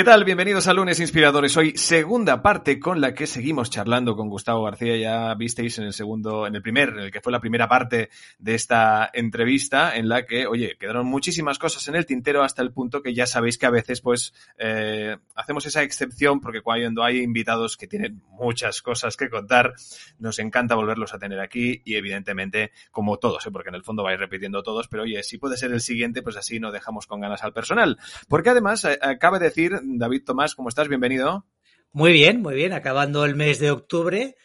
¿Qué tal? Bienvenidos a Lunes Inspiradores. Hoy segunda parte con la que seguimos charlando con Gustavo García. Ya visteis en el segundo, en el primer, en el que fue la primera parte de esta entrevista, en la que, oye, quedaron muchísimas cosas en el tintero hasta el punto que ya sabéis que a veces, pues, eh, hacemos esa excepción porque cuando hay invitados que tienen muchas cosas que contar, nos encanta volverlos a tener aquí y evidentemente, como todos, ¿eh? porque en el fondo vais repitiendo todos, pero oye, si puede ser el siguiente, pues así no dejamos con ganas al personal. Porque además, eh, cabe decir David Tomás, ¿cómo estás? Bienvenido. Muy bien, muy bien. Acabando el mes de octubre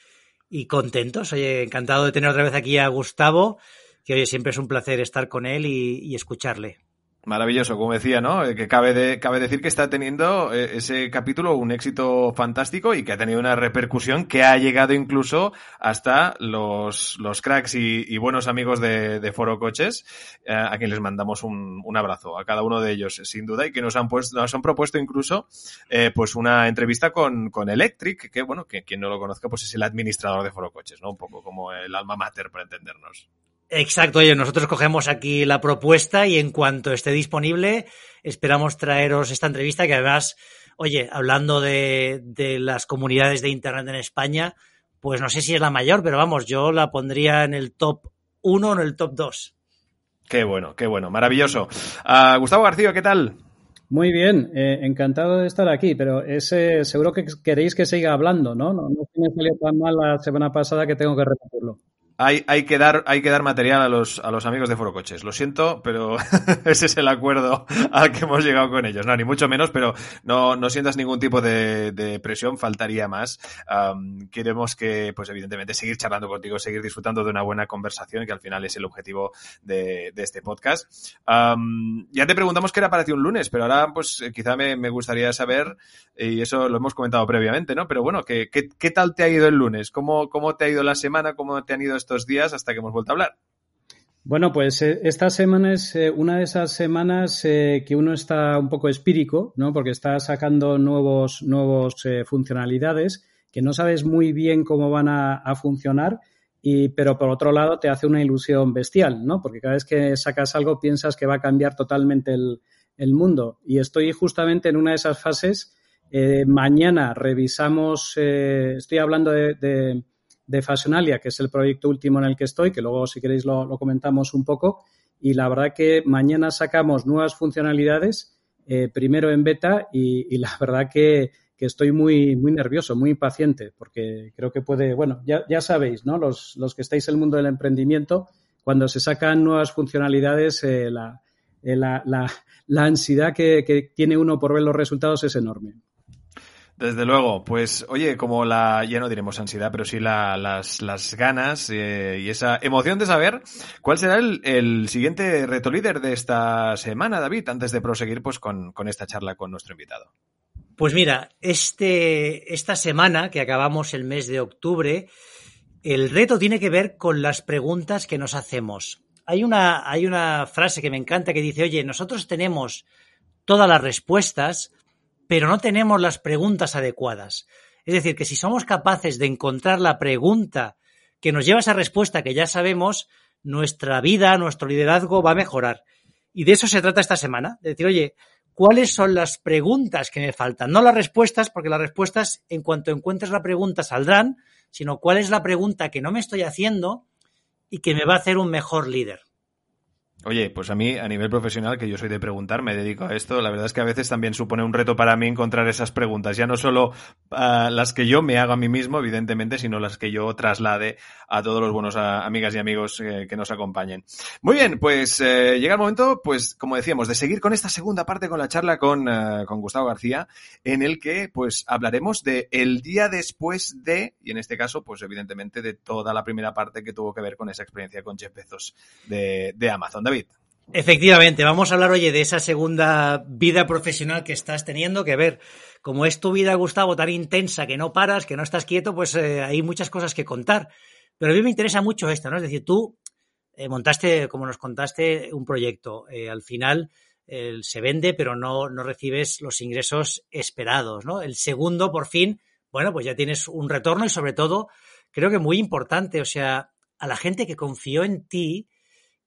y contentos. Oye, encantado de tener otra vez aquí a Gustavo, que oye, siempre es un placer estar con él y, y escucharle. Maravilloso, como decía, ¿no? Eh, que cabe, cabe decir que está teniendo eh, ese capítulo un éxito fantástico y que ha tenido una repercusión que ha llegado incluso hasta los, los cracks y, buenos amigos de, de Foro Coches, eh, a quien les mandamos un, un, abrazo, a cada uno de ellos, sin duda, y que nos han, puesto, nos han propuesto incluso pues una entrevista con, con Electric, que bueno, que quien no lo conozca, pues es el administrador de Foro Coches, ¿no? Un poco como el alma mater, para entendernos. Exacto, oye, nosotros cogemos aquí la propuesta y en cuanto esté disponible esperamos traeros esta entrevista que además, oye, hablando de, de, las comunidades de Internet en España, pues no sé si es la mayor, pero vamos, yo la pondría en el top 1 o en el top 2. Qué bueno, qué bueno, maravilloso. Uh, Gustavo García, ¿qué tal? Muy bien, eh, encantado de estar aquí, pero ese, seguro que queréis que siga hablando, ¿no? No, no me salió tan mal la semana pasada que tengo que repetirlo. Hay, hay, que dar, hay que dar material a los, a los amigos de Foro Coches. Lo siento, pero ese es el acuerdo al que hemos llegado con ellos. No, ni mucho menos, pero no, no sientas ningún tipo de, de presión, faltaría más. Um, queremos que, pues evidentemente, seguir charlando contigo, seguir disfrutando de una buena conversación, que al final es el objetivo de, de este podcast. Um, ya te preguntamos qué era para ti un lunes, pero ahora, pues quizá me, me, gustaría saber, y eso lo hemos comentado previamente, ¿no? Pero bueno, ¿qué, qué, qué tal te ha ido el lunes? ¿Cómo, ¿Cómo te ha ido la semana? ¿Cómo te han ido estos días hasta que hemos vuelto a hablar? Bueno, pues eh, esta semana es eh, una de esas semanas eh, que uno está un poco espírico, ¿no? Porque está sacando nuevos, nuevos funcionalidades que no sabes muy bien cómo van a, funcionar, y, pero por otro lado te hace una ilusión bestial, ¿no? Porque cada vez que sacas algo piensas que va a cambiar totalmente el, el mundo. Y estoy justamente en una de esas fases. mañana revisamos, estoy hablando de de Fashionalia, que es el proyecto último en el que estoy, que luego si queréis lo, comentamos un poco. Y la verdad que mañana sacamos nuevas funcionalidades, eh, primero en beta, y, la verdad que, estoy muy, muy nervioso, muy impaciente, porque creo que puede, bueno, ya, ya sabéis, ¿no? Los, los, que estáis en el mundo del emprendimiento, cuando se sacan nuevas funcionalidades, eh, la, eh, la, la, la, ansiedad que tiene uno por ver los resultados es enorme. Desde luego, pues oye, como la, ya no diremos ansiedad, pero sí la, las, ganas eh, y esa emoción de saber cuál será el, el, siguiente reto líder de esta semana, David, antes de proseguir pues con, con esta charla con nuestro invitado. Pues mira, este, esta semana que acabamos el mes de octubre, el reto tiene que ver con las preguntas que nos hacemos. Hay una, hay una frase que me encanta que dice, oye, nosotros tenemos todas las respuestas, pero no tenemos las preguntas adecuadas. Es decir, que si somos capaces de encontrar la pregunta que nos lleva a esa respuesta que ya sabemos, nuestra vida, nuestro liderazgo va a mejorar. Y de eso se trata esta semana. De decir, oye, ¿cuáles son las preguntas que me faltan? No las respuestas, porque las respuestas, en cuanto encuentres la pregunta, saldrán, sino cuál es la pregunta que no me estoy haciendo y que me va a hacer un mejor líder. Oye, pues a mí, a nivel profesional, que yo soy de preguntar, me dedico a esto, la verdad es que a veces también supone un reto para mí encontrar esas preguntas, ya no solo uh, las que yo me hago a mí mismo, evidentemente, sino las que yo traslade a todos los buenos a, amigas y amigos eh, que nos acompañen. Muy bien, pues eh, llega el momento, pues como decíamos, de seguir con esta segunda parte con la charla con, uh, con Gustavo García, en el que pues hablaremos de el día después de, y en este caso, pues evidentemente de toda la primera parte que tuvo que ver con esa experiencia con Jeff Bezos de, de Amazon. David. Efectivamente, vamos a hablar, oye, de esa segunda vida profesional que estás teniendo, que ver, como es tu vida, Gustavo, tan intensa, que no paras, que no estás quieto, pues eh, hay muchas cosas que contar. Pero a mí me interesa mucho esto, ¿no? Es decir, tú eh, montaste, como nos contaste, un proyecto. Eh, al final se vende, pero no, no recibes los ingresos esperados, ¿no? El segundo, por fin, bueno, pues ya tienes un retorno y sobre todo, creo que muy importante, o sea, a la gente que confió en ti,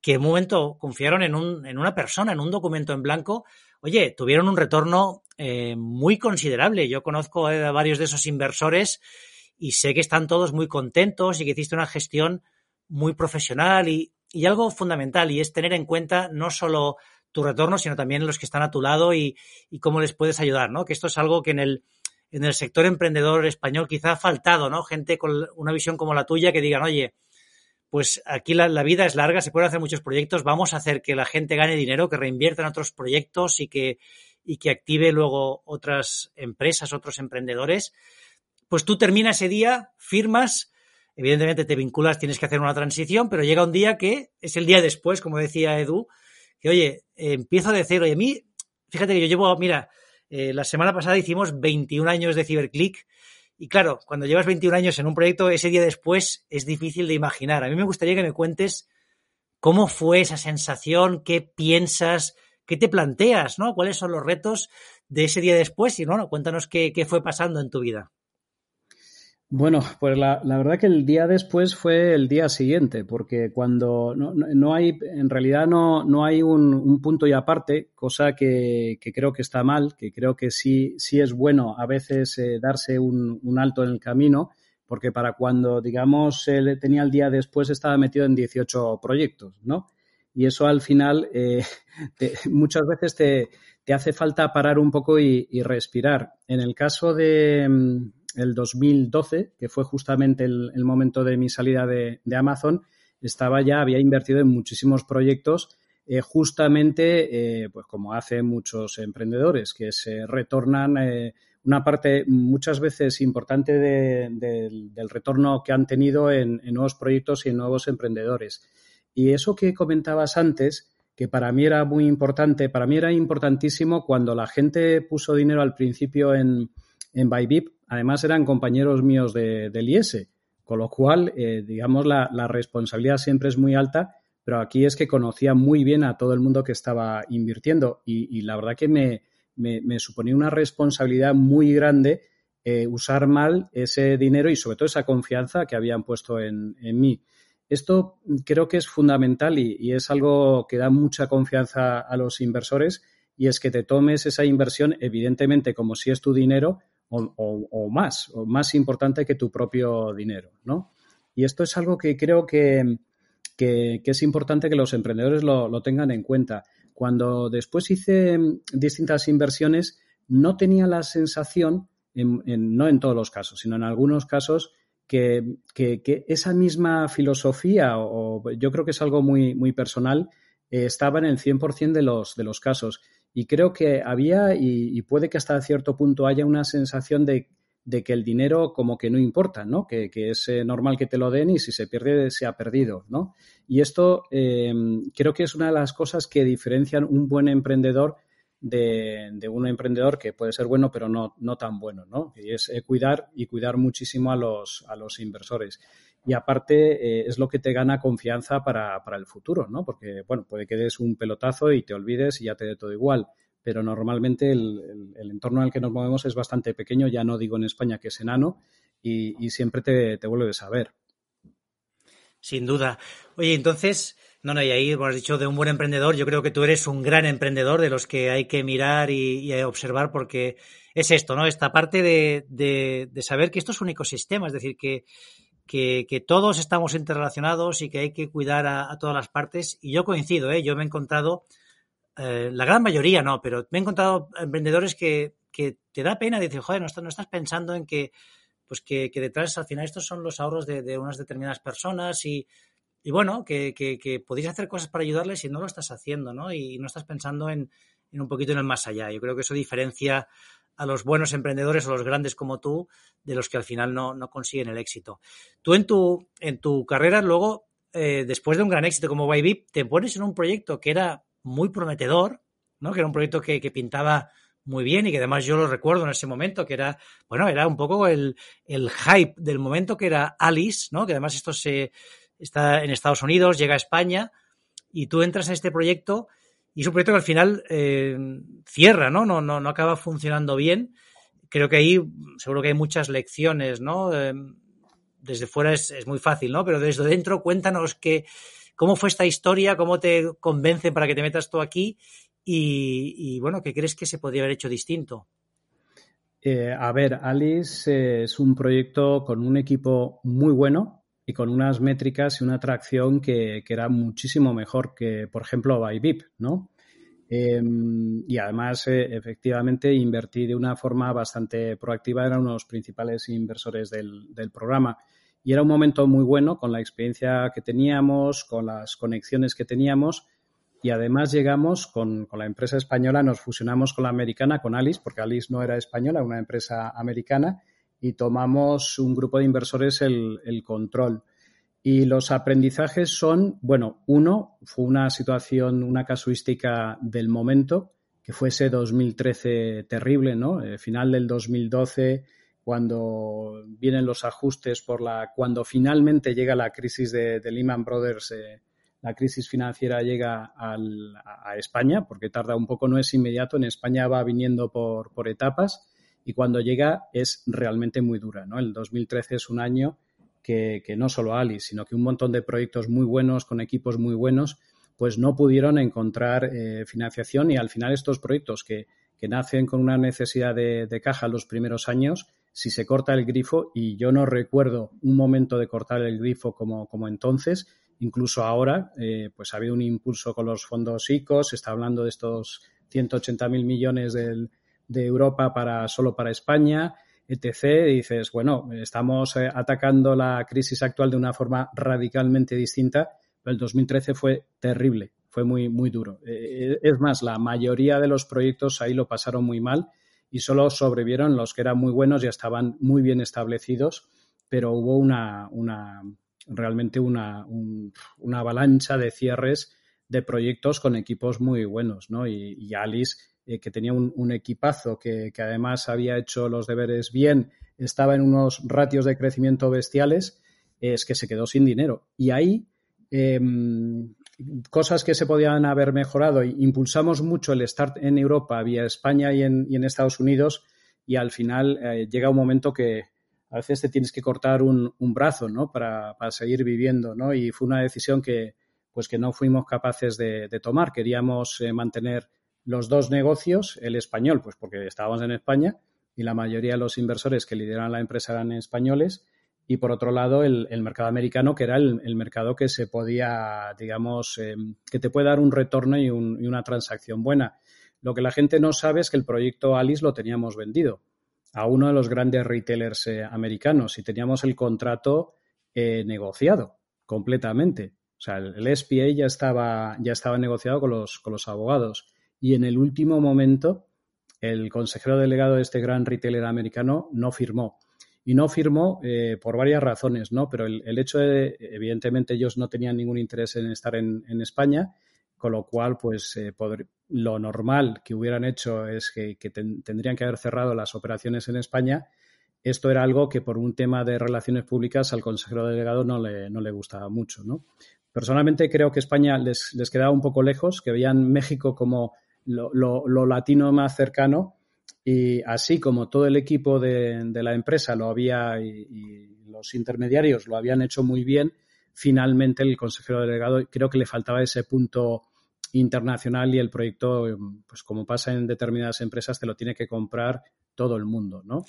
que en un momento confiaron en, un, en una persona, en un documento en blanco, oye, tuvieron un retorno eh, muy considerable. Yo conozco a varios de esos inversores y sé que están todos muy contentos y que hiciste una gestión muy profesional y, y algo fundamental y es tener en cuenta no solo tu retorno, sino también los que están a tu lado y, y, cómo les puedes ayudar, ¿no? Que esto es algo que en el, en el sector emprendedor español quizá ha faltado, ¿no? Gente con una visión como la tuya que digan, oye, pues aquí la, vida es larga, se pueden hacer muchos proyectos, vamos a hacer que la gente gane dinero, que reinvierta en otros proyectos y que, y que active luego otras empresas, otros emprendedores. Pues tú terminas ese día, firmas, evidentemente te vinculas, tienes que hacer una transición, pero llega un día que es el día después, como decía Edu, que oye, empiezo de cero y a mí, fíjate que yo llevo, mira, eh, la semana pasada hicimos 21 años de Ciberclick y claro, cuando llevas 21 años en un proyecto, ese día después es difícil de imaginar. A mí me gustaría que me cuentes cómo fue esa sensación, qué piensas, qué te planteas, ¿no? ¿Cuáles son los retos de ese día después? Y bueno, cuéntanos qué, qué fue pasando en tu vida. Bueno, pues la, verdad que el día después fue el día siguiente, porque cuando no, no hay, en realidad no, no hay un, un, punto y aparte, cosa que, que, creo que está mal, que creo que sí, sí es bueno a veces eh, darse un, un, alto en el camino, porque para cuando, digamos, tenía el día después estaba metido en 18 proyectos, ¿no? Y eso al final eh, muchas veces te, te, hace falta parar un poco y, y respirar. En el caso de el 2012, que fue justamente el, momento de mi salida de, Amazon, estaba ya, había invertido en muchísimos proyectos, eh, justamente, eh, pues como hacen muchos emprendedores, que se retornan eh, una parte muchas veces importante de, de, del retorno que han tenido en, en nuevos proyectos y en nuevos emprendedores. Y eso que comentabas antes, que para mí era muy importante, para mí era importantísimo cuando la gente puso dinero al principio en, en Bybip, además eran compañeros míos de, del IES, con lo cual, eh, digamos, la, la, responsabilidad siempre es muy alta, pero aquí es que conocía muy bien a todo el mundo que estaba invirtiendo y, la verdad que me, me, me, suponía una responsabilidad muy grande eh, usar mal ese dinero y sobre todo esa confianza que habían puesto en, en mí. Esto creo que es fundamental y, y es algo que da mucha confianza a los inversores y es que te tomes esa inversión, evidentemente, como si es tu dinero, o, más, o más importante que tu propio dinero, ¿no? Y esto es algo que creo que, que, es importante que los emprendedores lo, lo, tengan en cuenta. Cuando después hice distintas inversiones, no tenía la sensación, en, no en todos los casos, sino en algunos casos, que, que, esa misma filosofía, o, o, yo creo que es algo muy, muy personal, eh, estaba en el 100% de los, de los casos. Y creo que había, y, puede que hasta cierto punto haya una sensación de, de que el dinero como que no importa, ¿no? Que, que, es eh, normal que te lo den y si se pierde, se ha perdido, ¿no? Y esto eh, creo que es una de las cosas que diferencian un buen emprendedor de, de, un emprendedor que puede ser bueno, pero no, no tan bueno, ¿no? Y es eh, cuidar y cuidar muchísimo a los, a los inversores y aparte eh, es lo que te gana confianza para, para, el futuro, ¿no? Porque, bueno, puede que des un pelotazo y te olvides y ya te dé todo igual, pero normalmente el, el, entorno en el que nos movemos es bastante pequeño, ya no digo en España que es enano, y, y siempre te, te vuelves a ver. Sin duda. Oye, entonces, no, no, y ahí, has dicho, de un buen emprendedor, yo creo que tú eres un gran emprendedor de los que hay que mirar y, y observar porque es esto, ¿no? Esta parte de, de, de, saber que esto es un ecosistema, es decir, que que, todos estamos interrelacionados y que hay que cuidar a, todas las partes. Y yo coincido, ¿eh? yo me he encontrado, eh, la gran mayoría no, pero me he encontrado emprendedores que, que te da pena, dices, joder, no estás, no estás pensando en que, pues que, que, detrás, al final, estos son los ahorros de, de unas determinadas personas y, y bueno, que, que, que, podéis hacer cosas para ayudarles y no lo estás haciendo, ¿no? Y no estás pensando en, en un poquito en el más allá. Yo creo que eso diferencia a los buenos emprendedores o los grandes como tú de los que al final no, no consiguen el éxito. Tú en tu, en tu carrera luego, eh, después de un gran éxito como YBIP, te pones en un proyecto que era muy prometedor, ¿no? que era un proyecto que, que, pintaba muy bien y que además yo lo recuerdo en ese momento, que era, bueno, era un poco el, el hype del momento que era Alice, ¿no? que además esto se, está en Estados Unidos, llega a España y tú entras en este proyecto y es un proyecto que al final eh, cierra, ¿no? ¿no? No, no acaba funcionando bien. Creo que ahí seguro que hay muchas lecciones, ¿no? Eh, desde fuera es, muy fácil, ¿no? Pero desde dentro cuéntanos que, cómo fue esta historia, cómo te convencen para que te metas tú aquí y, bueno, ¿qué crees que se podría haber hecho distinto? Eh, a ver, Alice es un proyecto con un equipo muy bueno, y con unas métricas y una atracción que, que era muchísimo mejor que, por ejemplo, Bybip, ¿no? Eh, y además, eh, efectivamente, invertí de una forma bastante proactiva, eran uno de los principales inversores del, del, programa. Y era un momento muy bueno con la experiencia que teníamos, con las conexiones que teníamos. Y además llegamos con, con la empresa española, nos fusionamos con la americana, con Alice, porque Alice no era española, una empresa americana y tomamos un grupo de inversores el, control. Y los aprendizajes son, bueno, uno, fue una situación, una casuística del momento, que fue ese 2013 terrible, ¿no? El final del 2012, cuando vienen los ajustes por la, cuando finalmente llega la crisis de, Lehman Brothers, eh, la crisis financiera llega a España, porque tarda un poco, no es inmediato, en España va viniendo por, por etapas y cuando llega es realmente muy dura. ¿no? El 2013 es un año que, que, no solo Alice, sino que un montón de proyectos muy buenos, con equipos muy buenos, pues no pudieron encontrar eh, financiación y al final estos proyectos que, que nacen con una necesidad de, de, caja los primeros años, si se corta el grifo, y yo no recuerdo un momento de cortar el grifo como, como entonces, incluso ahora, eh, pues ha habido un impulso con los fondos ICOs, se está hablando de estos 180 mil millones del, de Europa para solo para España, etc. Dices, bueno, estamos eh, atacando la crisis actual de una forma radicalmente distinta, pero el 2013 fue terrible, fue muy, muy duro. Eh, es más, la mayoría de los proyectos ahí lo pasaron muy mal y solo sobrevivieron los que eran muy buenos, ya estaban muy bien establecidos, pero hubo una, una realmente una, un, una avalancha de cierres de proyectos con equipos muy buenos, ¿no? Y Alice eh, que tenía un, equipazo, que, que, además había hecho los deberes bien, estaba en unos ratios de crecimiento bestiales, es que se quedó sin dinero. Y ahí, eh, cosas que se podían haber mejorado, impulsamos mucho el start en Europa, vía España y en, en Estados Unidos, y al final eh, llega un momento que a veces te tienes que cortar un, un brazo, ¿no? Para, para, seguir viviendo, ¿no? Y fue una decisión que, pues que no fuimos capaces de, de tomar. Queríamos eh, mantener los dos negocios, el español, pues porque estábamos en España y la mayoría de los inversores que lideran la empresa eran españoles, y por otro lado el, el mercado americano, que era el, mercado que se podía, digamos, eh, que te puede dar un retorno y, un, y, una transacción buena. Lo que la gente no sabe es que el proyecto Alice lo teníamos vendido a uno de los grandes retailers eh, americanos y teníamos el contrato eh, negociado completamente. O sea, el, el SPA ya estaba, ya estaba negociado con los, con los abogados y en el último momento el consejero delegado de este gran retailer americano no firmó. Y no firmó eh, por varias razones, ¿no? Pero el, hecho de, evidentemente, ellos no tenían ningún interés en estar en, en España, con lo cual, pues, eh, poder, lo normal que hubieran hecho es que, que ten, tendrían que haber cerrado las operaciones en España. Esto era algo que por un tema de relaciones públicas al consejero delegado no le, no le gustaba mucho, ¿no? Personalmente creo que España les, les quedaba un poco lejos, que veían México como lo, lo, latino más cercano y así como todo el equipo de, de la empresa lo había y, y, los intermediarios lo habían hecho muy bien, finalmente el consejero delegado creo que le faltaba ese punto internacional y el proyecto, pues como pasa en determinadas empresas, te lo tiene que comprar todo el mundo, ¿no?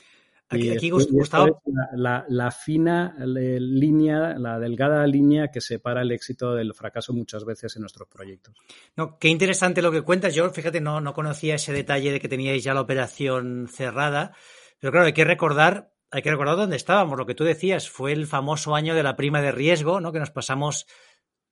Aquí, Gustavo. La, fina línea, la delgada línea que separa el éxito del fracaso muchas veces en nuestros proyectos. No, qué interesante lo que cuentas. Yo, fíjate, no, no conocía ese detalle de que teníais ya la operación cerrada. Pero claro, hay que recordar, hay que recordar dónde estábamos. Lo que tú decías fue el famoso año de la prima de riesgo, ¿no? Que nos pasamos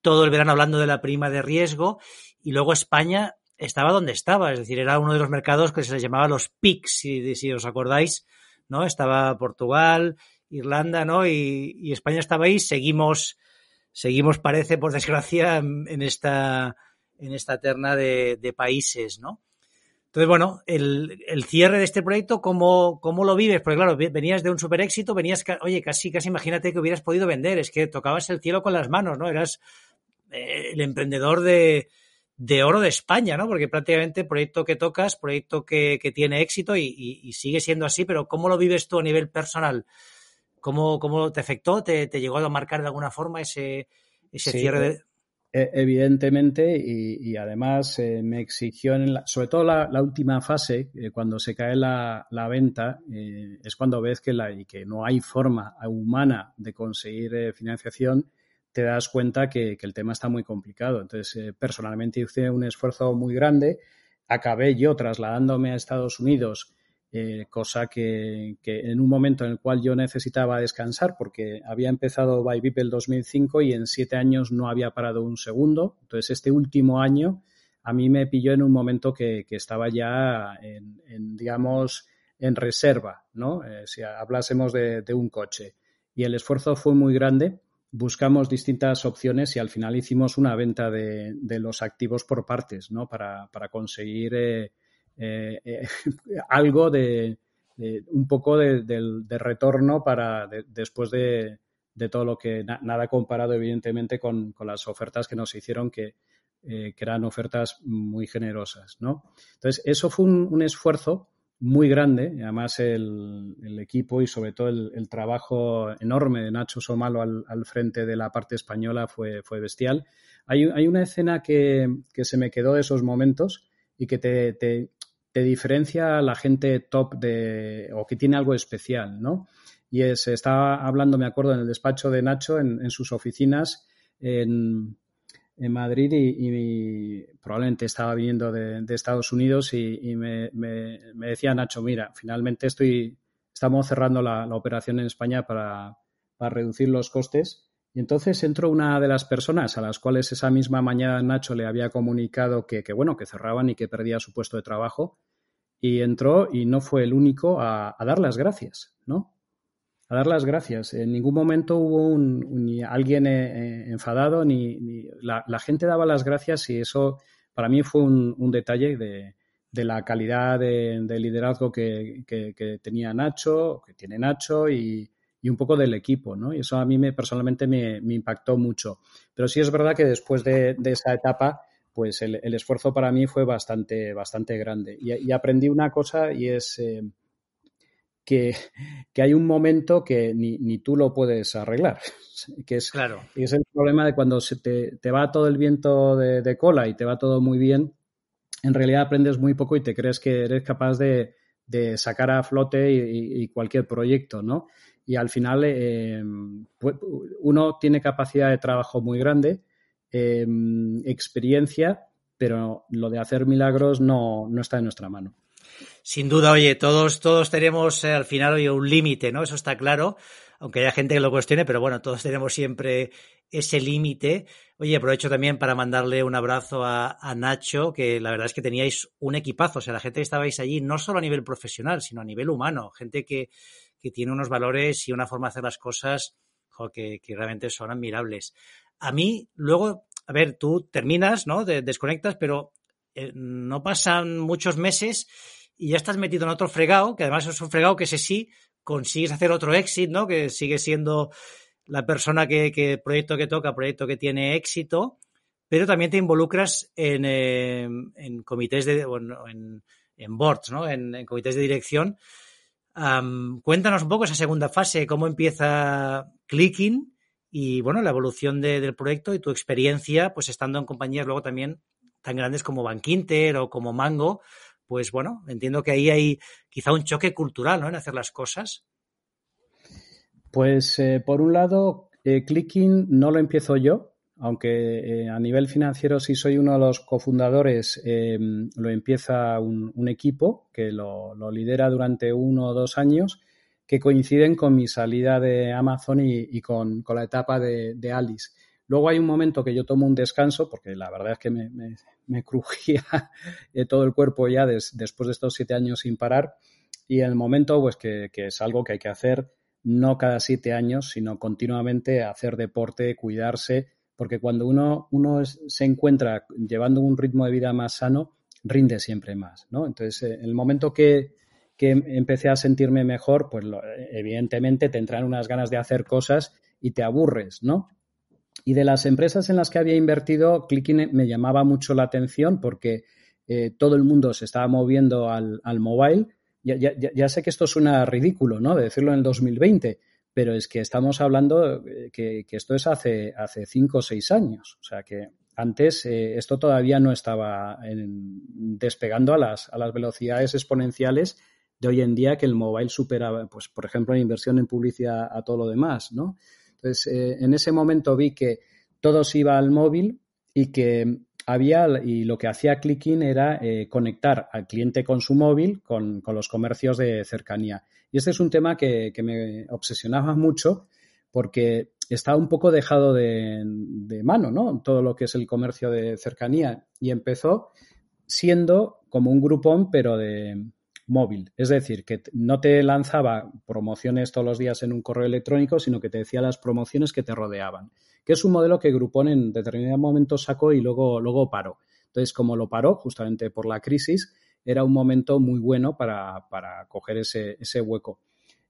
todo el verano hablando de la prima de riesgo. Y luego España estaba donde estaba. Es decir, era uno de los mercados que se les llamaba los PICs, si, si os acordáis ¿no? Estaba Portugal, Irlanda, ¿no? Y, España estaba ahí. Seguimos, seguimos, parece, por desgracia, en esta, en esta terna de, países, ¿no? Entonces, bueno, el, cierre de este proyecto, ¿cómo, ¿cómo, lo vives? Porque claro, venías de un super éxito, venías, oye, casi, casi imagínate que hubieras podido vender, es que tocabas el cielo con las manos, ¿no? Eras eh, el emprendedor de, de oro de España, ¿no? Porque prácticamente proyecto que tocas, proyecto que, tiene éxito y, sigue siendo así, pero ¿cómo lo vives tú a nivel personal? ¿Cómo, cómo te afectó? ¿Te, llegó a marcar de alguna forma ese, ese cierre de...? E, evidentemente, y, además eh, me exigió, en sobre todo la, última fase, eh, cuando se cae la, venta, eh, es cuando ves que, la, y que no hay forma humana de conseguir financiación te das cuenta que, el tema está muy complicado. Entonces, eh, personalmente hice un esfuerzo muy grande. Acabé yo trasladándome a Estados Unidos, eh, cosa que, en un momento en el cual yo necesitaba descansar, porque había empezado Byvip el 2005 y en siete años no había parado un segundo. Entonces, este último año a mí me pilló en un momento que, estaba ya en, digamos, en reserva, ¿no? Eh, si hablásemos de un coche. Y el esfuerzo fue muy grande buscamos distintas opciones y al final hicimos una venta de, los activos por partes, ¿no? Para, conseguir eh, eh, eh, algo de, un poco de, retorno para después de, todo lo que nada comparado evidentemente con, las ofertas que nos hicieron que, eran ofertas muy generosas, ¿no? Entonces eso fue un esfuerzo muy grande, además el, equipo y sobre todo el, trabajo enorme de Nacho Somalo al, frente de la parte española fue, fue bestial. Hay, hay una escena que, se me quedó de esos momentos y que te, te, diferencia a la gente top de, o que tiene algo especial, ¿no? Y es, estaba hablando, me acuerdo, en el despacho de Nacho, en, en sus oficinas, en, en Madrid y, probablemente estaba viniendo de, Estados Unidos y, me, decía Nacho, mira, finalmente estoy, estamos cerrando la, operación en España para, reducir los costes. Y entonces entró una de las personas a las cuales esa misma mañana Nacho le había comunicado que, bueno, que cerraban y que perdía su puesto de trabajo. Y entró y no fue el único a, a dar las gracias, ¿no? A dar las gracias. En ningún momento hubo un, alguien eh, eh, enfadado, ni, la, gente daba las gracias y eso para mí fue un, detalle de, la calidad de, liderazgo que, tenía Nacho, que tiene Nacho y, un poco del equipo, ¿no? Y eso a mí me, personalmente me, impactó mucho. Pero sí es verdad que después de, esa etapa, pues el, esfuerzo para mí fue bastante, bastante grande. Y, aprendí una cosa y es... Eh, que, hay un momento que ni, tú lo puedes arreglar. Que es, claro. es el problema de cuando se te, va todo el viento de, cola y te va todo muy bien, en realidad aprendes muy poco y te crees que eres capaz de, sacar a flote y, cualquier proyecto, ¿no? Y al final eh, uno tiene capacidad de trabajo muy grande, eh, experiencia, pero lo de hacer milagros no, no está en nuestra mano. Sin duda, oye, todos, todos tenemos eh, al final oye, un límite, ¿no? Eso está claro, aunque haya gente que lo cuestione, pero bueno, todos tenemos siempre ese límite. Oye, aprovecho también para mandarle un abrazo a, Nacho, que la verdad es que teníais un equipazo, o sea, la gente que estabais allí, no solo a nivel profesional, sino a nivel humano, gente que, que tiene unos valores y una forma de hacer las cosas que, realmente son admirables. A mí, luego, a ver, tú terminas, ¿no? desconectas, pero eh, no pasan muchos meses y ya estás metido en otro fregado, que además es un fregado que ese sí consigues hacer otro éxito, ¿no? Que sigue siendo la persona que, proyecto que toca, proyecto que tiene éxito, pero también te involucras en, eh, comités de, bueno, en, en boards, ¿no? En, comités de dirección. cuéntanos un poco esa segunda fase, cómo empieza Clicking y, bueno, la evolución del proyecto y tu experiencia, pues estando en compañías luego también tan grandes como Bankinter o como Mango, pues bueno, entiendo que ahí hay quizá un choque cultural, ¿no? En hacer las cosas. Pues eh, por un lado, eh, Clicking no lo empiezo yo, aunque eh, a nivel financiero sí soy uno de los cofundadores, lo empieza un, equipo que lo, lidera durante uno o dos años que coinciden con mi salida de Amazon y, con, la etapa de, Alice. Luego hay un momento que yo tomo un descanso, porque la verdad es que me, crujía todo el cuerpo ya después de estos siete años sin parar. Y en el momento, pues que, es algo que hay que hacer no cada siete años, sino continuamente hacer deporte, cuidarse, porque cuando uno, uno se encuentra llevando un ritmo de vida más sano, rinde siempre más, ¿no? Entonces, en el momento que, que empecé a sentirme mejor, pues evidentemente te entran unas ganas de hacer cosas y te aburres, ¿no? Y de las empresas en las que había invertido, Clicking me llamaba mucho la atención porque eh, todo el mundo se estaba moviendo al, al mobile. Ya, ya, ya, sé que esto suena ridículo, ¿no? De decirlo en el 2020, pero es que estamos hablando eh, que, que esto es hace, hace cinco o seis años. O sea que antes eh, esto todavía no estaba despegando a las, a las velocidades exponenciales de hoy en día que el mobile supera, pues, por ejemplo, la inversión en publicidad a todo lo demás, ¿no? Entonces, eh, en ese momento vi que todo se iba al móvil y que había, y lo que hacía Clicking era eh, conectar al cliente con su móvil con, los comercios de cercanía. Y este es un tema que, me obsesionaba mucho porque está un poco dejado de, de, mano, ¿no? Todo lo que es el comercio de cercanía. Y empezó siendo como un grupón, pero de, móvil. Es decir, que no te lanzaba promociones todos los días en un correo electrónico, sino que te decía las promociones que te rodeaban. Que es un modelo que Groupon en determinado momento sacó y luego, luego paró. Entonces, como lo paró, justamente por la crisis, era un momento muy bueno para, coger ese, hueco.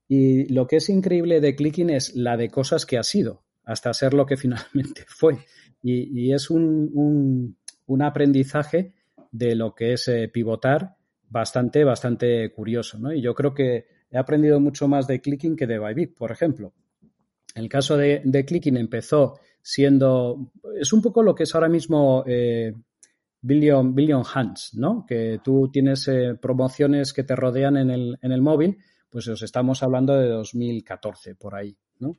Y lo que es increíble de Clicking es la de cosas que ha sido, hasta ser lo que finalmente fue. Y, es un, aprendizaje de lo que es eh, pivotar bastante, bastante curioso, ¿no? Y yo creo que he aprendido mucho más de Clicking que de Bybit, por ejemplo. El caso de, de Clicking empezó siendo, es un poco lo que es ahora mismo eh, Billion, Billion Hands, ¿no? Que tú tienes eh, promociones que te rodean en el, en el móvil, pues os estamos hablando de 2014, por ahí, ¿no?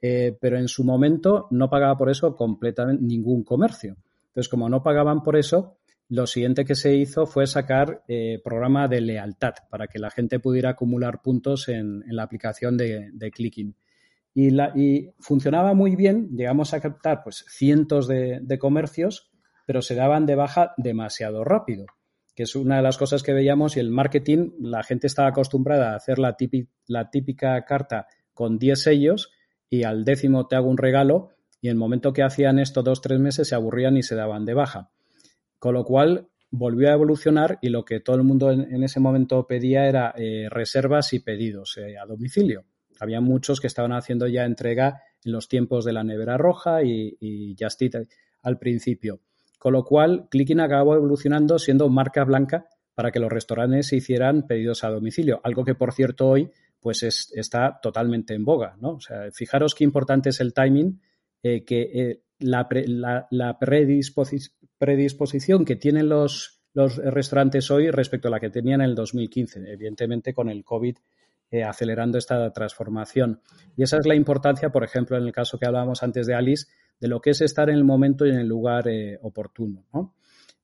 Eh, pero en su momento no pagaba por eso completamente ningún comercio. Entonces, como no pagaban por eso, lo siguiente que se hizo fue sacar eh, programa de lealtad para que la gente pudiera acumular puntos en, la aplicación de, Clicking. Y, funcionaba muy bien, llegamos a captar pues cientos de, comercios, pero se daban de baja demasiado rápido, que es una de las cosas que veíamos y el marketing, la gente estaba acostumbrada a hacer la, la típica carta con 10 sellos y al décimo te hago un regalo y en el momento que hacían esto dos, tres meses se aburrían y se daban de baja. Con lo cual volvió a evolucionar y lo que todo el mundo en, ese momento pedía era eh, reservas y pedidos eh, a domicilio. Había muchos que estaban haciendo ya entrega en los tiempos de la nevera roja y, y al principio. Con lo cual, Clicking acabó evolucionando siendo marca blanca para que los restaurantes hicieran pedidos a domicilio, algo que por cierto hoy pues está totalmente en boga, ¿no? O sea, fijaros qué importante es el timing, eh, que la, la, predisposición que tienen los, restaurantes hoy respecto a la que tenían en el 2015, evidentemente con el COVID eh, acelerando esta transformación. Y esa es la importancia, por ejemplo, en el caso que hablábamos antes de Alice, de lo que es estar en el momento y en el lugar eh, oportuno.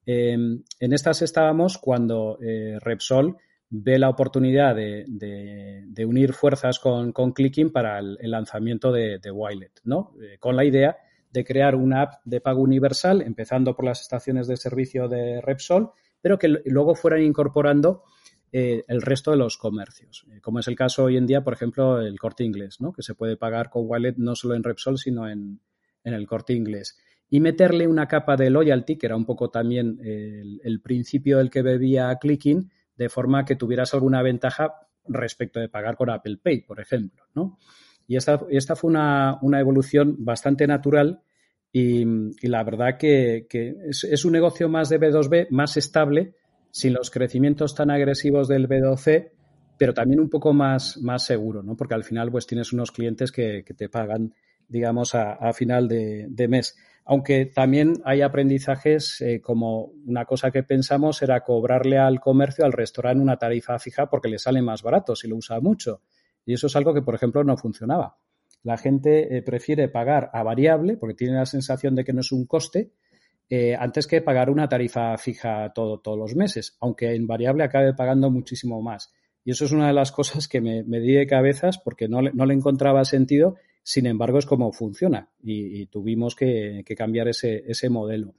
Em, en estas estábamos cuando eh, Repsol ve la oportunidad de, unir fuerzas con, Clicking para el, lanzamiento de, de Wilet, ¿no? con la idea de crear una app de pago universal, empezando por las estaciones de servicio de Repsol, pero que luego fueran incorporando eh, el resto de los comercios, eh, como es el caso hoy en día, por ejemplo, el corte inglés, ¿no? que se puede pagar con wallet no solo en Repsol, sino en, el corte inglés. Y meterle una capa de loyalty, que era un poco también el, principio del que bebía Clicking, de forma que tuvieras alguna ventaja respecto de pagar con Apple Pay, por ejemplo. ¿no? Y esta, esta fue una, evolución bastante natural y, la verdad que, es, un negocio más de B2B, más estable, sin los crecimientos tan agresivos del B2C, pero también un poco más, más seguro, ¿no? Porque al final pues tienes unos clientes que, te pagan, digamos, a, final de, mes. Aunque también hay aprendizajes eh, como una cosa que pensamos era cobrarle al comercio, al restaurante, una tarifa fija porque le sale más barato si lo usa mucho. Y eso es algo que, por ejemplo, no funcionaba. la gente eh, prefiere pagar a variable porque tiene la sensación de que no es un coste eh, antes que pagar una tarifa fija todo, todos los meses, aunque en variable acabe pagando muchísimo más. Y eso es una de las cosas que me, di de cabezas porque no le, no le, encontraba sentido, sin embargo es como funciona y, tuvimos que, cambiar ese, ese modelo.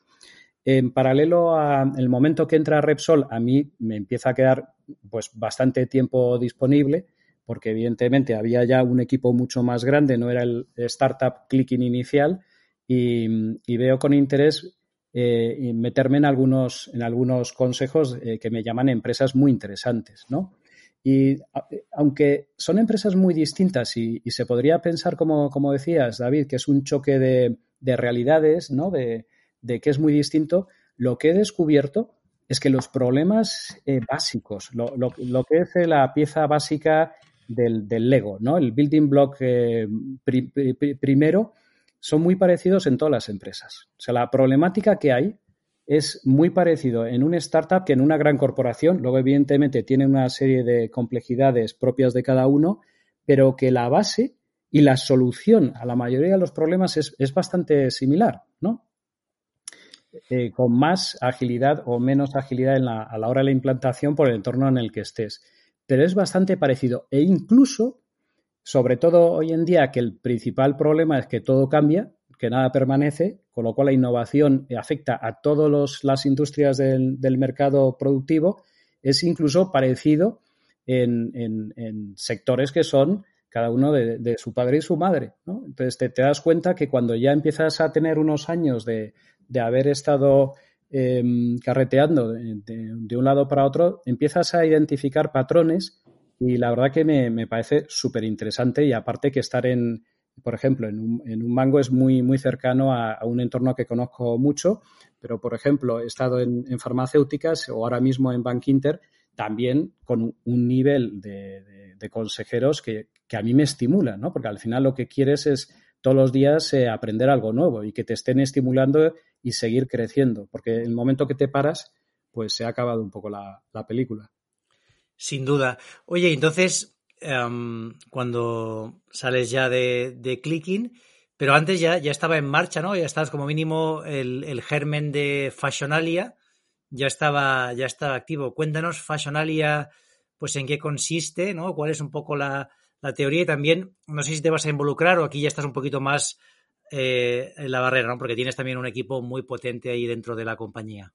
En paralelo al momento que entra Repsol, a mí me empieza a quedar pues bastante tiempo disponible porque evidentemente había ya un equipo mucho más grande, no era el startup clicking inicial y, veo con interés eh, meterme en algunos, en algunos consejos eh, que me llaman empresas muy interesantes, ¿no? Y aunque son empresas muy distintas y, se podría pensar, como, como, decías, David, que es un choque de, realidades, ¿no? De, que es muy distinto, lo que he descubierto es que los problemas eh, básicos, lo, lo, que es la pieza básica del, Lego, ¿no? El building block eh, primero son muy parecidos en todas las empresas. O sea, la problemática que hay es muy parecido en una startup que en una gran corporación. Luego, evidentemente, tiene una serie de complejidades propias de cada uno, pero que la base y la solución a la mayoría de los problemas es, bastante similar, ¿no? Eh, con más agilidad o menos agilidad a la hora de la implantación por el entorno en el que estés pero es bastante parecido. E incluso, sobre todo hoy en día, que el principal problema es que todo cambia, que nada permanece, con lo cual la innovación afecta a todas las industrias del, mercado productivo, es incluso parecido en, sectores que son cada uno de, su padre y su madre. Entonces te, das cuenta que cuando ya empiezas a tener unos años de, de haber estado Em, carreteando de, un lado para otro, empiezas a identificar patrones y la verdad que me, parece súper interesante y aparte que estar en, por ejemplo, en un, mango es muy, muy cercano a, un entorno que conozco mucho, pero por ejemplo, he estado en, farmacéuticas o ahora mismo en Bank Inter, también con un nivel de, consejeros que, que, a mí me estimula, ¿no? Porque al final lo que quieres es todos los días eh, aprender algo nuevo y que te estén estimulando y seguir creciendo, porque el momento que te paras, pues se ha acabado un poco la, película. Sin duda. Oye, entonces, em, cuando sales ya de, Clicking, pero antes ya, ya estaba en marcha, ¿no? Ya estabas como mínimo el, germen de Fashionalia, ya estaba, ya estaba activo. Cuéntanos, Fashionalia, pues en qué consiste, ¿no? ¿Cuál es un poco la, la teoría y también, no sé si te vas a involucrar o aquí ya estás un poquito más eh, en la barrera, ¿no? Porque tienes también un equipo muy potente ahí dentro de la compañía.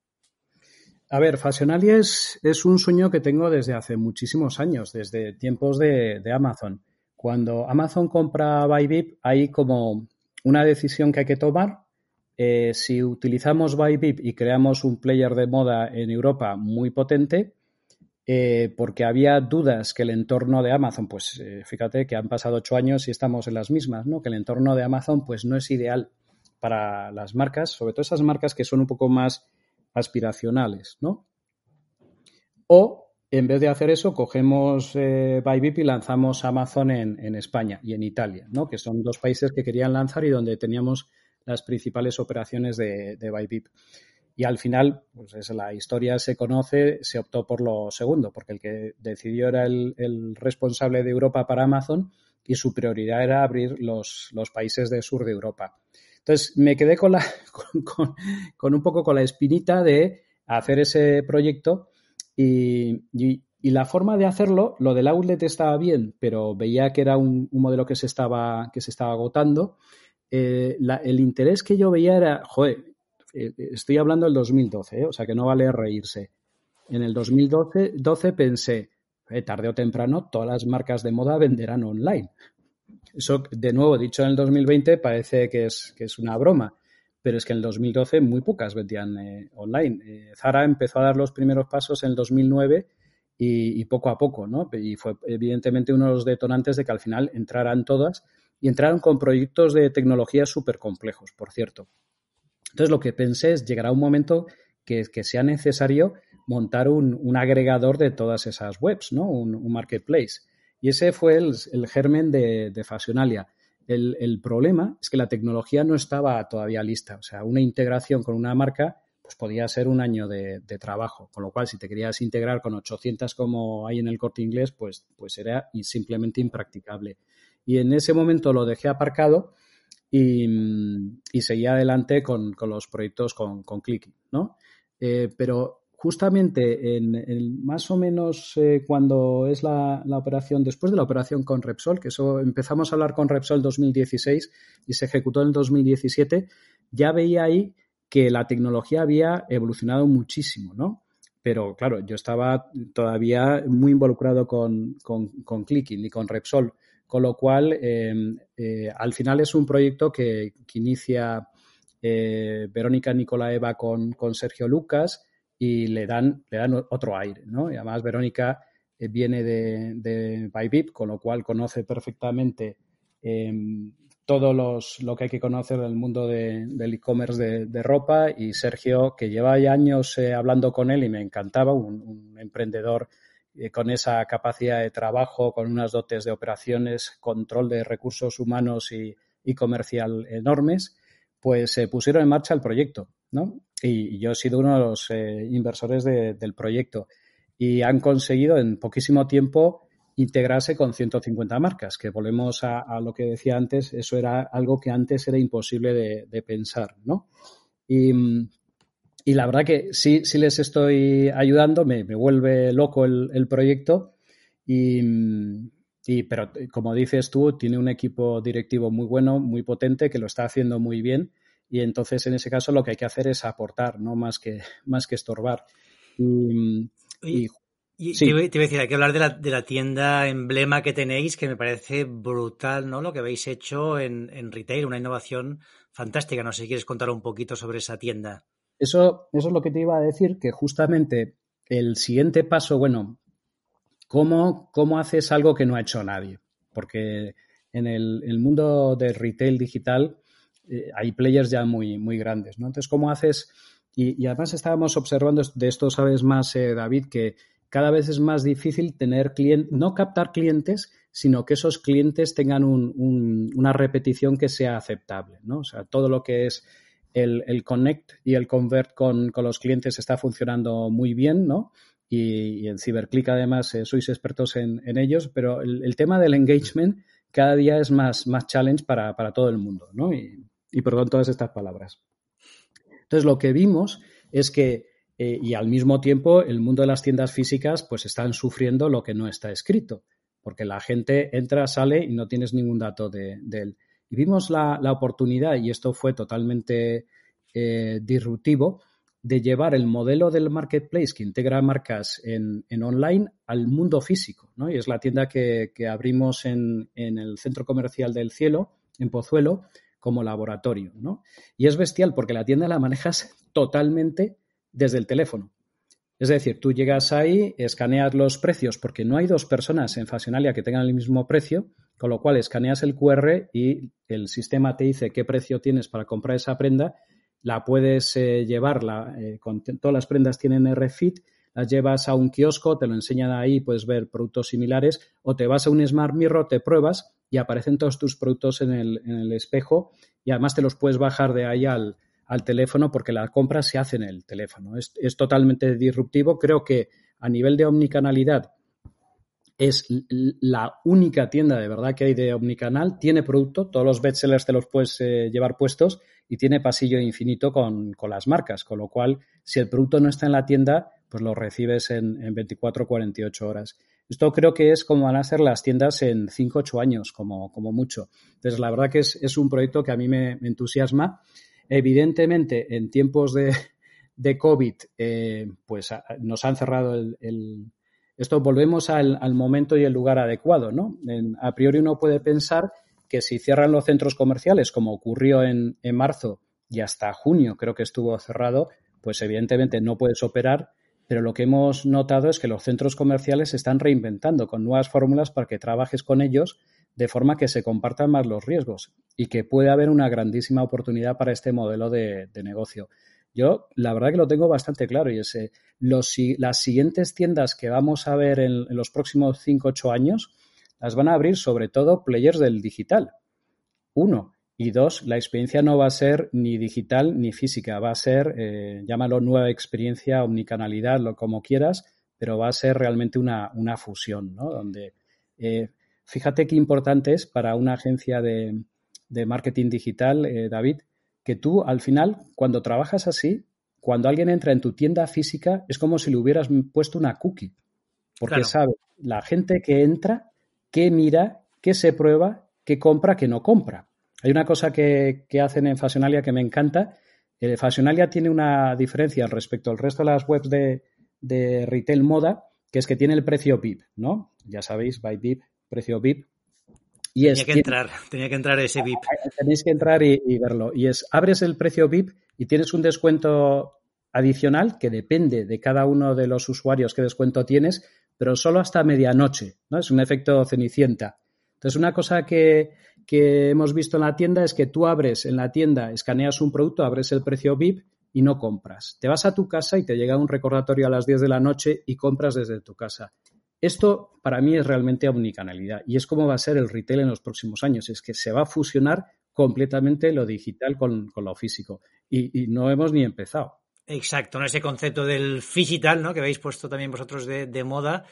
A ver, Fashionalia es, un sueño que tengo desde hace muchísimos años, desde tiempos de, Amazon. Cuando Amazon compra Bybip, hay como una decisión que hay que tomar. Eh, si utilizamos Bybip y creamos un player de moda en Europa muy potente, eh, porque había dudas que el entorno de Amazon, pues eh, fíjate que han pasado ocho años y estamos en las mismas, ¿no? Que el entorno de Amazon, pues no es ideal para las marcas, sobre todo esas marcas que son un poco más aspiracionales, ¿no? O en vez de hacer eso, cogemos eh, y lanzamos Amazon en, España y en Italia, ¿no? Que son dos países que querían lanzar y donde teníamos las principales operaciones de, de. Y al final, pues es, la historia se conoce, se optó por lo segundo, porque el que decidió era el, responsable de Europa para Amazon y su prioridad era abrir los, países del sur de Europa. Entonces me quedé con, la, con, un poco con la espinita de hacer ese proyecto y, la forma de hacerlo, lo del outlet estaba bien, pero veía que era un, modelo que se estaba, que se estaba agotando. Eh, el interés que yo veía era, joder, estoy hablando del 2012, ¿eh? o sea que no vale reírse. En el 2012 12 pensé, eh, tarde o temprano, todas las marcas de moda venderán online. Eso, de nuevo, dicho en el 2020, parece que es, que es una broma, pero es que en el 2012 muy pocas vendían online. Zara empezó a dar los primeros pasos en el 2009 y, y, poco a poco, ¿no? Y fue evidentemente uno de los detonantes de que al final entraran todas y entraron con proyectos de tecnología súper complejos, por cierto. Entonces, lo que pensé es, llegará un momento que, sea necesario montar un, agregador de todas esas webs, ¿no? Un, marketplace. Y ese fue el, germen de, de Fashionalia. El, problema es que la tecnología no estaba todavía lista. O sea, una integración con una marca pues podía ser un año de, trabajo. Con lo cual, si te querías integrar con 800 como hay en el corte inglés, pues, pues era simplemente impracticable. Y en ese momento lo dejé aparcado y, seguía adelante con, los proyectos con, con Clicky, ¿no? Eh, pero justamente en, más o menos eh, cuando es la, la, operación, después de la operación con Repsol, que eso empezamos a hablar con Repsol en 2016 y se ejecutó en 2017, ya veía ahí que la tecnología había evolucionado muchísimo, ¿no? Pero claro, yo estaba todavía muy involucrado con, con, con Clicking y con Repsol, con lo cual em, eh, al final es un proyecto que, inicia eh, Verónica Nicolaeva con, con, Sergio Lucas y le dan, le dan otro aire, ¿no? Y además Verónica eh, viene de, de Bybip, con lo cual conoce perfectamente em, todo los, lo que hay que conocer del mundo del e-commerce de, ropa y Sergio, que lleva años hablando con él y me encantaba, un, emprendedor con esa capacidad de trabajo, con unas dotes de operaciones, control de recursos humanos y, comercial enormes, pues se pusieron en marcha el proyecto, ¿no? Y, yo he sido uno de los eh, inversores del proyecto y han conseguido en poquísimo tiempo integrarse con 150 marcas, que volvemos a, lo que decía antes, eso era algo que antes era imposible de, pensar, ¿no? Y, la verdad que sí, sí les estoy ayudando, me, vuelve loco el, proyecto y, pero como dices tú, tiene un equipo directivo muy bueno, muy potente, que lo está haciendo muy bien y entonces en ese caso lo que hay que hacer es aportar, no más que, más que estorbar. y y te, iba a decir, hay que hablar de la, de la, tienda emblema que tenéis, que me parece brutal, ¿no? Lo que habéis hecho en, en, retail, una innovación fantástica. No sé si quieres contar un poquito sobre esa tienda. Eso, eso es lo que te iba a decir, que justamente el siguiente paso, bueno, ¿cómo, cómo haces algo que no ha hecho nadie? Porque en el, mundo del retail digital eh, hay players ya muy, muy grandes, ¿no? Entonces, ¿cómo haces? Y, además estábamos observando, de esto sabes más, eh, David, que cada vez es más difícil tener clientes, no captar clientes, sino que esos clientes tengan una repetición que sea aceptable, ¿no? O sea, todo lo que es el, connect y el convert con, los clientes está funcionando muy bien, ¿no? Y, en CiberClick además eh, sois expertos en, ellos, pero el, tema del engagement cada día es más, más challenge para, todo el mundo, ¿no? Y, y perdón todas estas palabras. Entonces, lo que vimos es que eh, y al mismo tiempo el mundo de las tiendas físicas pues están sufriendo lo que no está escrito, porque la gente entra, sale y no tienes ningún dato de, él. Y vimos la, oportunidad, y esto fue totalmente eh, disruptivo, de llevar el modelo del marketplace que integra marcas en, online al mundo físico. ¿no? Y es la tienda que, abrimos en, en, el Centro Comercial del Cielo, en Pozuelo, como laboratorio. ¿no? Y es bestial porque la tienda la manejas totalmente desde el teléfono. Es decir, tú llegas ahí, escaneas los precios, porque no hay dos personas en Fashionalia que tengan el mismo precio, con lo cual escaneas el QR y el sistema te dice qué precio tienes para comprar esa prenda, la puedes eh, llevar, eh, con todas las prendas tienen RFID, las llevas a un kiosco, te lo enseñan ahí, puedes ver productos similares, o te vas a un Smart Mirror, te pruebas y aparecen todos tus productos en el, en el espejo y además te los puedes bajar de ahí al, al teléfono porque la compra se hace en el teléfono. Es, totalmente disruptivo. Creo que a nivel de omnicanalidad es la única tienda de verdad que hay de omnicanal. Tiene producto, todos los bestsellers te los puedes eh, llevar puestos y tiene pasillo infinito con, las marcas. Con lo cual, si el producto no está en la tienda, pues lo recibes en, en 24 o 48 horas. Esto creo que es como van a ser las tiendas en 5 o 8 años, como, como mucho. Entonces, la verdad que es, es un proyecto que a mí me entusiasma Evidentemente, en tiempos de, COVID, eh, pues nos han cerrado el, esto volvemos al, momento y el lugar adecuado, ¿no? a priori uno puede pensar que si cierran los centros comerciales, como ocurrió en, en, marzo y hasta junio creo que estuvo cerrado, pues evidentemente no puedes operar, pero lo que hemos notado es que los centros comerciales se están reinventando con nuevas fórmulas para que trabajes con ellos de forma que se compartan más los riesgos y que puede haber una grandísima oportunidad para este modelo de, negocio. Yo la verdad que lo tengo bastante claro y es eh, los, las siguientes tiendas que vamos a ver en, los próximos 5 8 años las van a abrir sobre todo players del digital. Uno, Y dos, la experiencia no va a ser ni digital ni física, va a ser, eh, llámalo nueva experiencia, omnicanalidad, lo como quieras, pero va a ser realmente una, una fusión, ¿no? Donde, eh, fíjate qué importante es para una agencia de, de marketing digital, eh, David, que tú al final, cuando trabajas así, cuando alguien entra en tu tienda física, es como si le hubieras puesto una cookie, porque sabe la gente que entra, qué mira, qué se prueba, qué compra, qué no compra. Hay una cosa que, hacen en Fashionalia que me encanta. Eh, Fashionalia tiene una diferencia respecto al resto de las webs de, de retail moda, que es que tiene el precio VIP, ¿no? Ya sabéis, by VIP, precio VIP. Y tenía que entrar, tenía que entrar ese VIP. Tenéis que entrar y, verlo. Y es, abres el precio VIP y tienes un descuento adicional que depende de cada uno de los usuarios qué descuento tienes, pero solo hasta medianoche, ¿no? Es un efecto cenicienta. Entonces, una cosa que, que hemos visto en la tienda es que tú abres en la tienda, escaneas un producto, abres el precio VIP y no compras. Te vas a tu casa y te llega un recordatorio a las 10 de la noche y compras desde tu casa. Esto para mí es realmente omnicanalidad y es como va a ser el retail en los próximos años. Es que se va a fusionar completamente lo digital con, lo físico y, no hemos ni empezado. Exacto, ¿no? ese concepto del digital ¿no? que habéis puesto también vosotros de, moda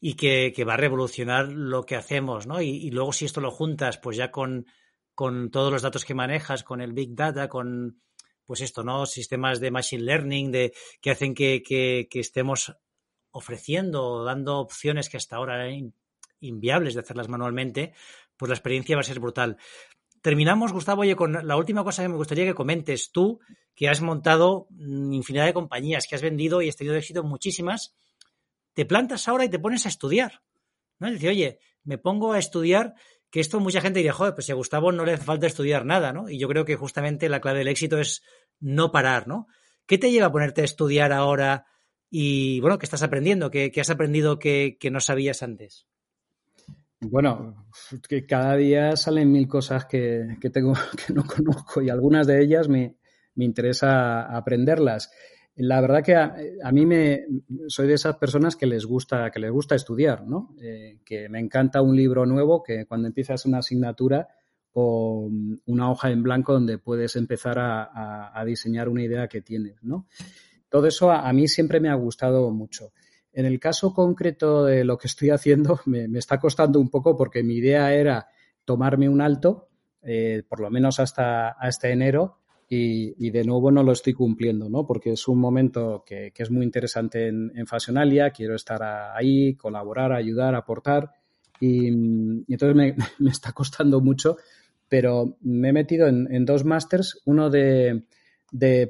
y que, va a revolucionar lo que hacemos. ¿no? Y, luego si esto lo juntas pues ya con, todos los datos que manejas, con el Big Data, con pues esto, ¿no? Sistemas de machine learning de, que hacen que estemos ofreciendo, dando opciones que hasta ahora eran inviables de hacerlas manualmente, pues la experiencia va a ser brutal. Terminamos, Gustavo, oye, con la última cosa que me gustaría que comentes tú, que has montado infinidad de compañías, que has vendido y has tenido éxito muchísimas, te plantas ahora y te pones a estudiar. ¿no? Es oye, me pongo a estudiar, que esto mucha gente diría, joder, pues si a Gustavo no le hace falta estudiar nada, ¿no? Y yo creo que justamente la clave del éxito es no parar, ¿no? ¿Qué te lleva a ponerte a estudiar ahora y bueno, ¿qué estás aprendiendo? ¿Qué, has aprendido que, no sabías antes? Bueno, que cada día salen mil cosas que, tengo que no conozco y algunas de ellas me, interesa aprenderlas. La verdad que a, mí me soy de esas personas que les gusta que les gusta estudiar, ¿no? Eh, que me encanta un libro nuevo que cuando empiezas una asignatura o una hoja en blanco donde puedes empezar a, a diseñar una idea que tienes, ¿no? Todo eso a, mí siempre me ha gustado mucho. En el caso concreto de lo que estoy haciendo, me, está costando un poco porque mi idea era tomarme un alto, eh, por lo menos hasta, enero, y, de nuevo no lo estoy cumpliendo, ¿no? Porque es un momento que, es muy interesante en, Fashionalia, quiero estar ahí, colaborar, ayudar, aportar, y, entonces me, está costando mucho, pero me he metido en, dos másters, uno de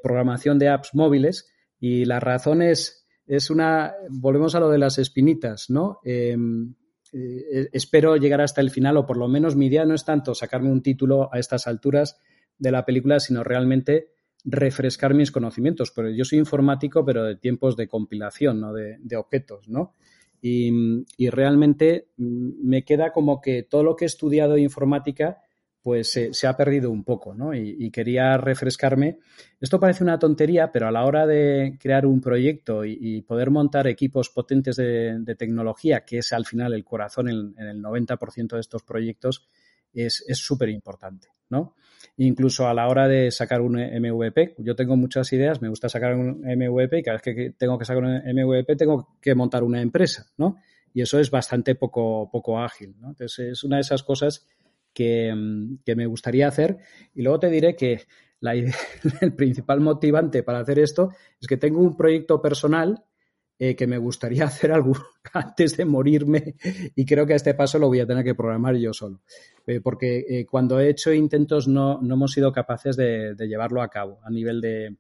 programación de apps móviles, y la razón es, una, volvemos a lo de las espinitas, ¿no? Em, eh, espero llegar hasta el final, o por lo menos mi idea no es tanto sacarme un título a estas alturas de la película, sino realmente refrescar mis conocimientos. Pero yo soy informático, pero de tiempos de compilación, ¿no? De, objetos, ¿no? Y, y, realmente mm, me queda como que todo lo que he estudiado de informática pues se ha perdido un poco, ¿no? Y, quería refrescarme. Esto parece una tontería, pero a la hora de crear un proyecto y, poder montar equipos potentes de, tecnología, que es al final el corazón en, el 90% de estos proyectos, es súper importante, ¿no? Incluso a la hora de sacar un MVP, yo tengo muchas ideas, me gusta sacar un MVP y cada vez que tengo que sacar un MVP tengo que montar una empresa, ¿no? Y eso es bastante poco, poco ágil, ¿no? Entonces es una de esas cosas Mm, que, me gustaría hacer. Y luego te diré que el principal motivante para hacer esto es que tengo un proyecto personal eh, que me gustaría hacer antes de morirme y creo que a este paso lo voy a tener que programar yo solo. Eh, porque eh, cuando he hecho intentos no, no hemos sido capaces de, llevarlo a cabo a nivel de,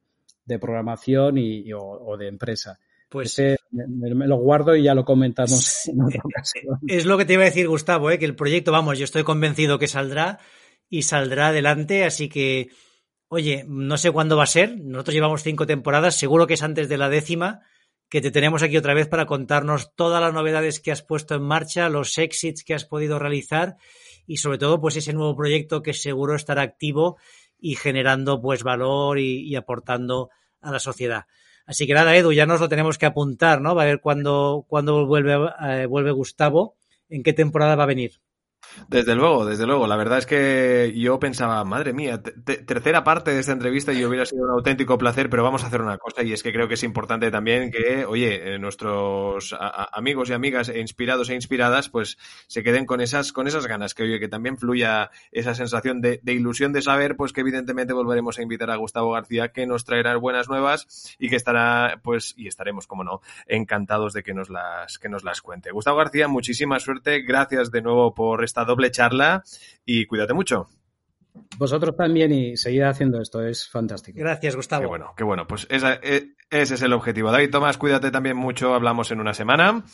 programación y, o de empresa. Pues me, lo guardo y ya lo comentamos en otra ocasión. Es lo que te iba a decir, Gustavo, ¿eh? que el proyecto, vamos, yo estoy convencido que saldrá y saldrá adelante, así que, oye, no sé cuándo va a ser. Nosotros llevamos cinco temporadas, seguro que es antes de la décima, que te tenemos aquí otra vez para contarnos todas las novedades que has puesto en marcha, los exits que has podido realizar y sobre todo, pues ese nuevo proyecto que seguro estará activo y generando pues valor y aportando a la sociedad. Así que nada, Edu, ya nos lo tenemos que apuntar, ¿no? Va a ver cuándo, cuándo vuelve, eh, vuelve Gustavo, en qué temporada va a venir. Desde luego, desde luego. La verdad es que yo pensaba, madre mía, tercera parte de esta entrevista y hubiera sido un auténtico placer, pero vamos a hacer una cosa y es que creo que es importante también que, oye, eh, nuestros amigos y amigas e inspirados e inspiradas, pues se queden con esas, con esas ganas, que oye, que también fluya esa sensación de, ilusión de saber, pues que evidentemente volveremos a invitar a Gustavo García, que nos traerá buenas nuevas y que estará, pues, y estaremos, como no, encantados de que nos las, que nos las cuente. Gustavo García, muchísima suerte, gracias de nuevo por esta doble charla y cuídate mucho. Vosotros también y seguid haciendo esto, es fantástico. Gracias, Gustavo. Qué bueno, qué bueno. Pues e, ese es el objetivo. David Tomás, cuídate también mucho, hablamos en una semana.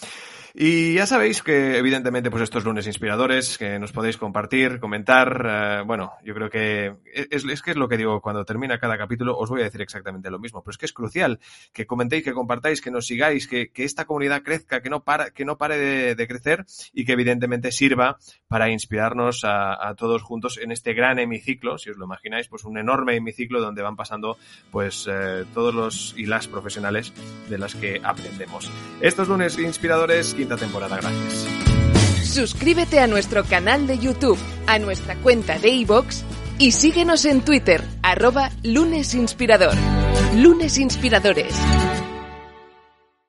Y ya sabéis que, evidentemente, pues estos lunes inspiradores que nos podéis compartir, comentar. Eh, bueno, yo creo que es, es, que es lo que digo cuando termina cada capítulo. Os voy a decir exactamente lo mismo, pero es que es crucial que comentéis, que compartáis, que nos sigáis, que, que esta comunidad crezca, que no, para, que no pare de, crecer y que, evidentemente, sirva para inspirarnos a, todos juntos en este gran hemiciclo, si os lo imagináis, pues un enorme hemiciclo donde van pasando pues eh, todos los y profesionales de las que aprendemos. Estos lunes inspiradores quinta temporada. Gracias. Suscríbete a nuestro canal de YouTube, a nuestra cuenta de iVoox y síguenos en Twitter, arroba lunesinspirador. Lunes Inspiradores.